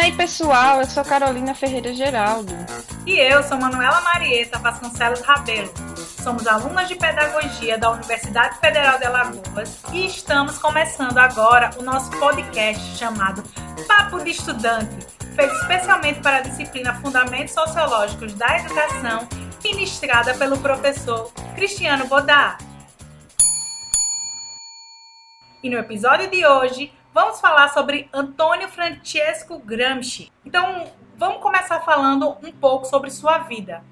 E aí, pessoal, eu sou Carolina Ferreira Geraldo. E eu sou Manuela Marieta Vasconcelos Rabelo. Somos alunas de Pedagogia da Universidade Federal de Alagoas e estamos começando agora o nosso podcast chamado Papo de Estudante, feito especialmente para a disciplina Fundamentos Sociológicos da Educação, ministrada pelo professor Cristiano Bodar. E no episódio de hoje, vamos falar sobre Antônio Francesco Gramsci. Então, vamos começar falando um pouco sobre sua vida.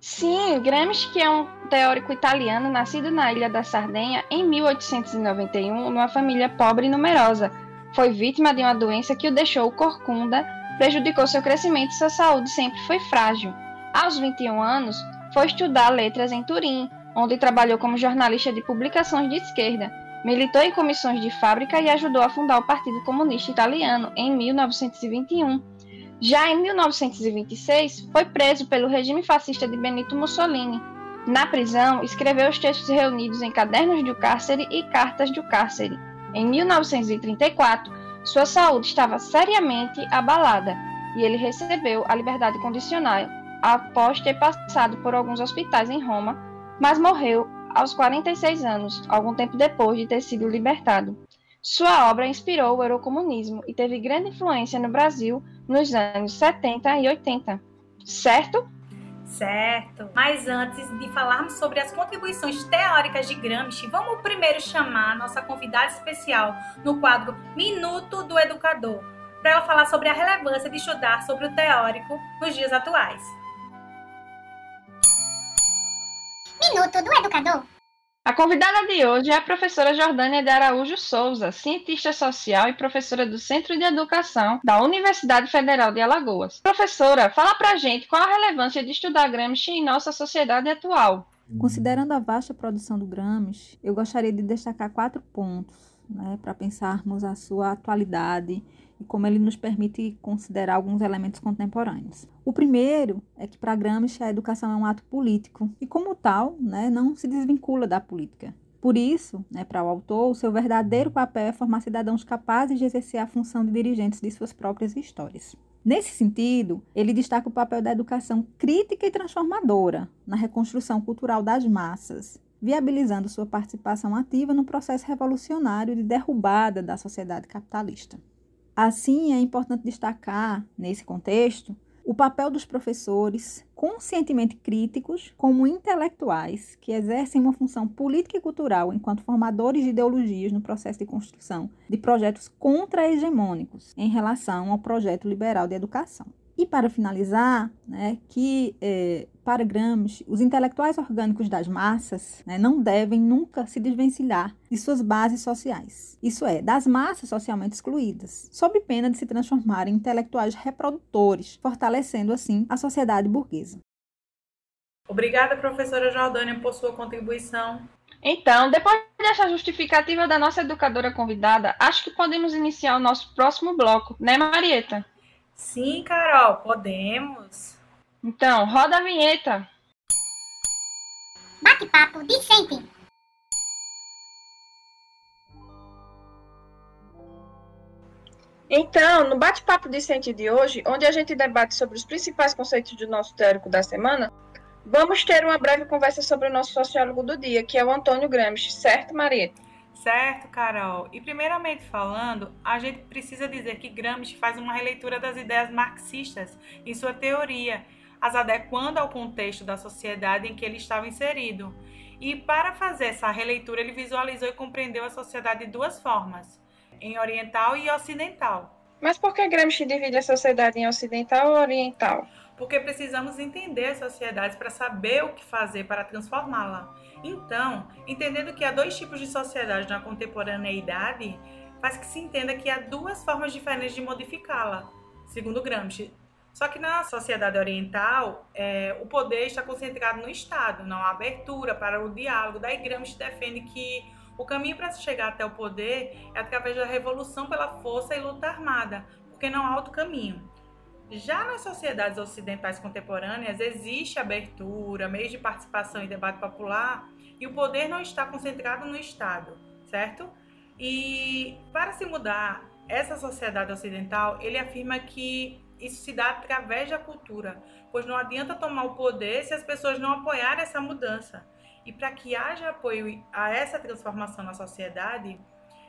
Sim, Gramsci, que é um teórico italiano nascido na ilha da Sardenha em 1891, numa família pobre e numerosa. Foi vítima de uma doença que o deixou corcunda, prejudicou seu crescimento e sua saúde sempre foi frágil. Aos 21 anos, foi estudar letras em Turim, onde trabalhou como jornalista de publicações de esquerda Militou em comissões de fábrica e ajudou a fundar o Partido Comunista Italiano em 1921. Já em 1926, foi preso pelo regime fascista de Benito Mussolini. Na prisão, escreveu os textos reunidos em Cadernos do Cárcere e Cartas do Cárcere. Em 1934, sua saúde estava seriamente abalada e ele recebeu a liberdade condicional após ter passado por alguns hospitais em Roma, mas morreu aos 46 anos, algum tempo depois de ter sido libertado. Sua obra inspirou o eurocomunismo e teve grande influência no Brasil nos anos 70 e 80. Certo? Certo. Mas antes de falarmos sobre as contribuições teóricas de Gramsci, vamos primeiro chamar nossa convidada especial no quadro Minuto do Educador, para ela falar sobre a relevância de estudar sobre o teórico nos dias atuais. Minuto do Educador. A convidada de hoje é a professora Jordânia de Araújo Souza, cientista social e professora do Centro de Educação da Universidade Federal de Alagoas. Professora, fala pra gente qual a relevância de estudar Gramsci em nossa sociedade atual. Considerando a vasta produção do Gramsci, eu gostaria de destacar quatro pontos né, para pensarmos a sua atualidade e como ele nos permite considerar alguns elementos contemporâneos. O primeiro é que para Gramsci a educação é um ato político e, como tal, né, não se desvincula da política. Por isso, né, para o autor, o seu verdadeiro papel é formar cidadãos capazes de exercer a função de dirigentes de suas próprias histórias. Nesse sentido, ele destaca o papel da educação crítica e transformadora na reconstrução cultural das massas, viabilizando sua participação ativa no processo revolucionário de derrubada da sociedade capitalista. Assim, é importante destacar, nesse contexto, o papel dos professores, conscientemente críticos, como intelectuais, que exercem uma função política e cultural enquanto formadores de ideologias no processo de construção de projetos contra-hegemônicos em relação ao projeto liberal de educação. E para finalizar, né, que é, para Gramsci, os intelectuais orgânicos das massas né, não devem nunca se desvencilhar de suas bases sociais, isso é, das massas socialmente excluídas, sob pena de se transformarem em intelectuais reprodutores, fortalecendo assim a sociedade burguesa. Obrigada, professora Jordânia, por sua contribuição. Então, depois dessa justificativa da nossa educadora convidada, acho que podemos iniciar o nosso próximo bloco, né, Marieta? Sim, Carol, podemos. Então, roda a vinheta. Bate-papo decente. Então, no bate-papo decente de hoje, onde a gente debate sobre os principais conceitos do nosso teórico da semana, vamos ter uma breve conversa sobre o nosso sociólogo do dia, que é o Antônio Gramsci, certo, Marieta? Certo, Carol. E primeiramente falando, a gente precisa dizer que Gramsci faz uma releitura das ideias marxistas em sua teoria, as adequando ao contexto da sociedade em que ele estava inserido. E para fazer essa releitura, ele visualizou e compreendeu a sociedade de duas formas, em oriental e ocidental. Mas por que Gramsci divide a sociedade em ocidental e oriental? Porque precisamos entender as sociedades para saber o que fazer para transformá-la. Então, entendendo que há dois tipos de sociedade na contemporaneidade, faz que se entenda que há duas formas diferentes de modificá-la, segundo Gramsci. Só que na sociedade oriental, é, o poder está concentrado no Estado, não há abertura para o diálogo. Daí Gramsci defende que o caminho para se chegar até o poder é através da revolução pela força e luta armada, porque não há outro caminho. Já nas sociedades ocidentais contemporâneas, existe abertura, meios de participação e debate popular, e o poder não está concentrado no Estado, certo? E para se mudar essa sociedade ocidental, ele afirma que isso se dá através da cultura, pois não adianta tomar o poder se as pessoas não apoiarem essa mudança. E para que haja apoio a essa transformação na sociedade,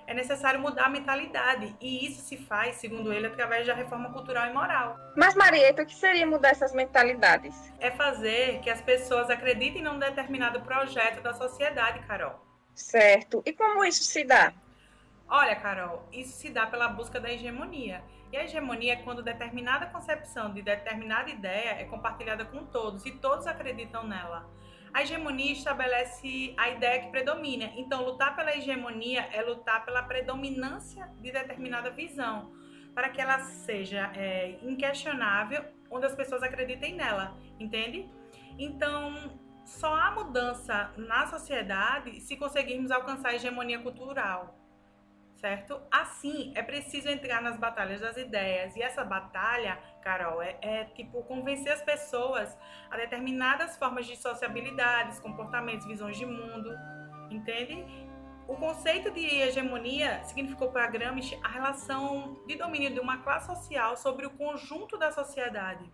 é necessário mudar a mentalidade. E isso se faz, segundo ele, através da reforma cultural e moral. Mas, Marieta, o que seria mudar essas mentalidades? É fazer que as pessoas acreditem num determinado projeto da sociedade, Carol. Certo. E como isso se dá? Olha, Carol, isso se dá pela busca da hegemonia. E a hegemonia é quando determinada concepção de determinada ideia é compartilhada com todos e todos acreditam nela. A hegemonia estabelece a ideia que predomina. Então, lutar pela hegemonia é lutar pela predominância de determinada visão, para que ela seja é, inquestionável, onde as pessoas acreditem nela, entende? Então, só há mudança na sociedade se conseguirmos alcançar a hegemonia cultural certo? Assim, é preciso entrar nas batalhas das ideias. E essa batalha, Carol, é, é, tipo convencer as pessoas a determinadas formas de sociabilidades, comportamentos, visões de mundo, entende? O conceito de hegemonia significou para Gramsci a relação de domínio de uma classe social sobre o conjunto da sociedade.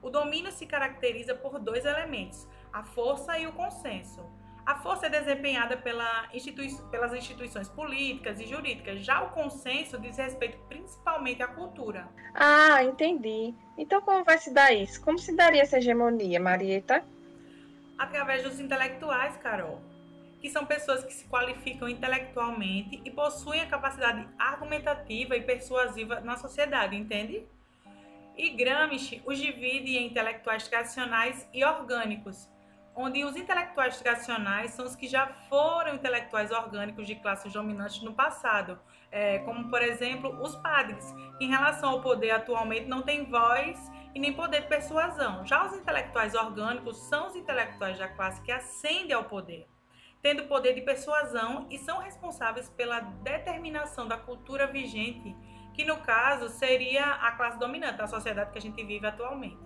O domínio se caracteriza por dois elementos: a força e o consenso. A força é desempenhada pela institui pelas instituições políticas e jurídicas. Já o consenso diz respeito principalmente à cultura. Ah, entendi. Então como vai se dar isso? Como se daria essa hegemonia, Marieta? Através dos intelectuais, Carol. Que são pessoas que se qualificam intelectualmente e possuem a capacidade argumentativa e persuasiva na sociedade, entende? E Gramsci os divide em intelectuais tradicionais e orgânicos onde os intelectuais tradicionais são os que já foram intelectuais orgânicos de classes dominantes no passado, é, como, por exemplo, os padres, que em relação ao poder atualmente não têm voz e nem poder de persuasão. Já os intelectuais orgânicos são os intelectuais da classe que ascendem ao poder, tendo poder de persuasão e são responsáveis pela determinação da cultura vigente, que no caso seria a classe dominante da sociedade que a gente vive atualmente.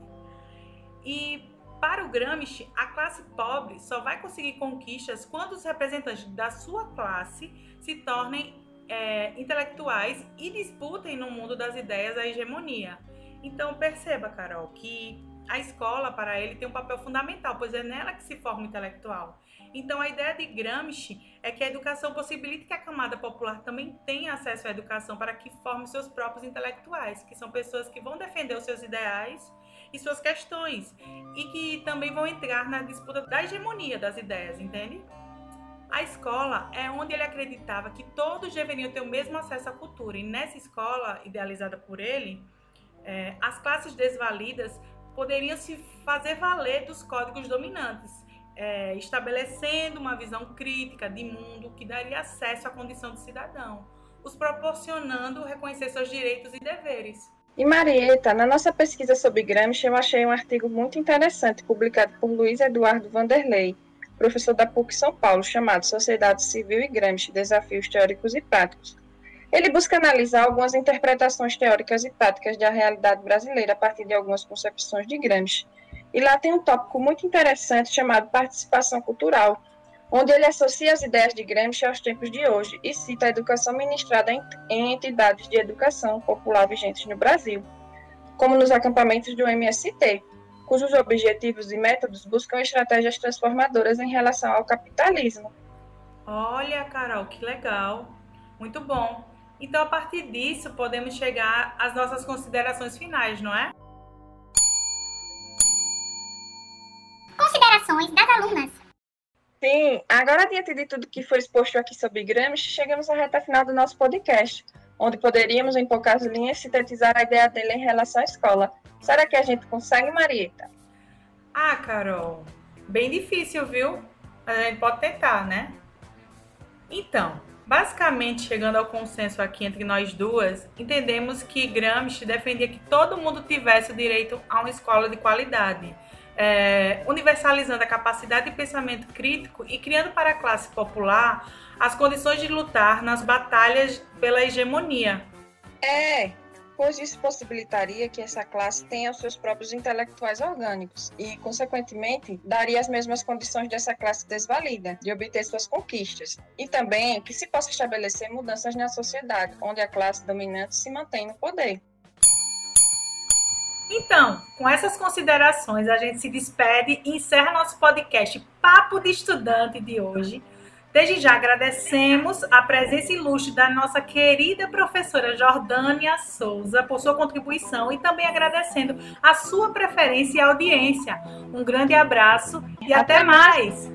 E para o Gramsci, a classe pobre só vai conseguir conquistas quando os representantes da sua classe se tornem é, intelectuais e disputem no mundo das ideias a hegemonia. Então perceba, Carol, que a escola para ele tem um papel fundamental, pois é nela que se forma o intelectual. Então a ideia de Gramsci é que a educação possibilite que a camada popular também tenha acesso à educação para que forme seus próprios intelectuais, que são pessoas que vão defender os seus ideais e suas questões, e que também vão entrar na disputa da hegemonia das ideias, entende? A escola é onde ele acreditava que todos deveriam ter o mesmo acesso à cultura, e nessa escola, idealizada por ele, é, as classes desvalidas poderiam se fazer valer dos códigos dominantes, é, estabelecendo uma visão crítica de mundo que daria acesso à condição de cidadão, os proporcionando reconhecer seus direitos e deveres. E Marieta, na nossa pesquisa sobre Gramsci, eu achei um artigo muito interessante publicado por Luiz Eduardo Vanderlei, professor da PUC São Paulo, chamado Sociedade Civil e Gramsci: Desafios Teóricos e Práticos. Ele busca analisar algumas interpretações teóricas e práticas da realidade brasileira a partir de algumas concepções de Gramsci. E lá tem um tópico muito interessante chamado participação cultural, onde ele associa as ideias de Gramsci aos tempos de hoje e cita a educação ministrada em, em entidades de educação popular vigentes no Brasil, como nos acampamentos do MST, cujos objetivos e métodos buscam estratégias transformadoras em relação ao capitalismo. Olha, Carol, que legal! Muito bom. Então, a partir disso, podemos chegar às nossas considerações finais, não é? Considerações das alunas. Sim, agora diante de tudo que foi exposto aqui sobre Gramsci, chegamos à reta final do nosso podcast, onde poderíamos, em poucas linhas, sintetizar a ideia dele em relação à escola. Será que a gente consegue, Marieta? Ah, Carol, bem difícil, viu? Mas a gente pode tentar, né? Então, basicamente, chegando ao consenso aqui entre nós duas, entendemos que Gramsci defendia que todo mundo tivesse o direito a uma escola de qualidade é, universalizando a capacidade de pensamento crítico e criando para a classe popular as condições de lutar nas batalhas pela hegemonia. É, pois isso possibilitaria que essa classe tenha os seus próprios intelectuais orgânicos e, consequentemente, daria as mesmas condições dessa classe desvalida de obter suas conquistas, e também que se possa estabelecer mudanças na sociedade, onde a classe dominante se mantém no poder. Então, com essas considerações, a gente se despede e encerra nosso podcast Papo de Estudante de hoje. Desde já agradecemos a presença ilustre da nossa querida professora Jordânia Souza por sua contribuição e também agradecendo a sua preferência e audiência. Um grande abraço e até, até mais.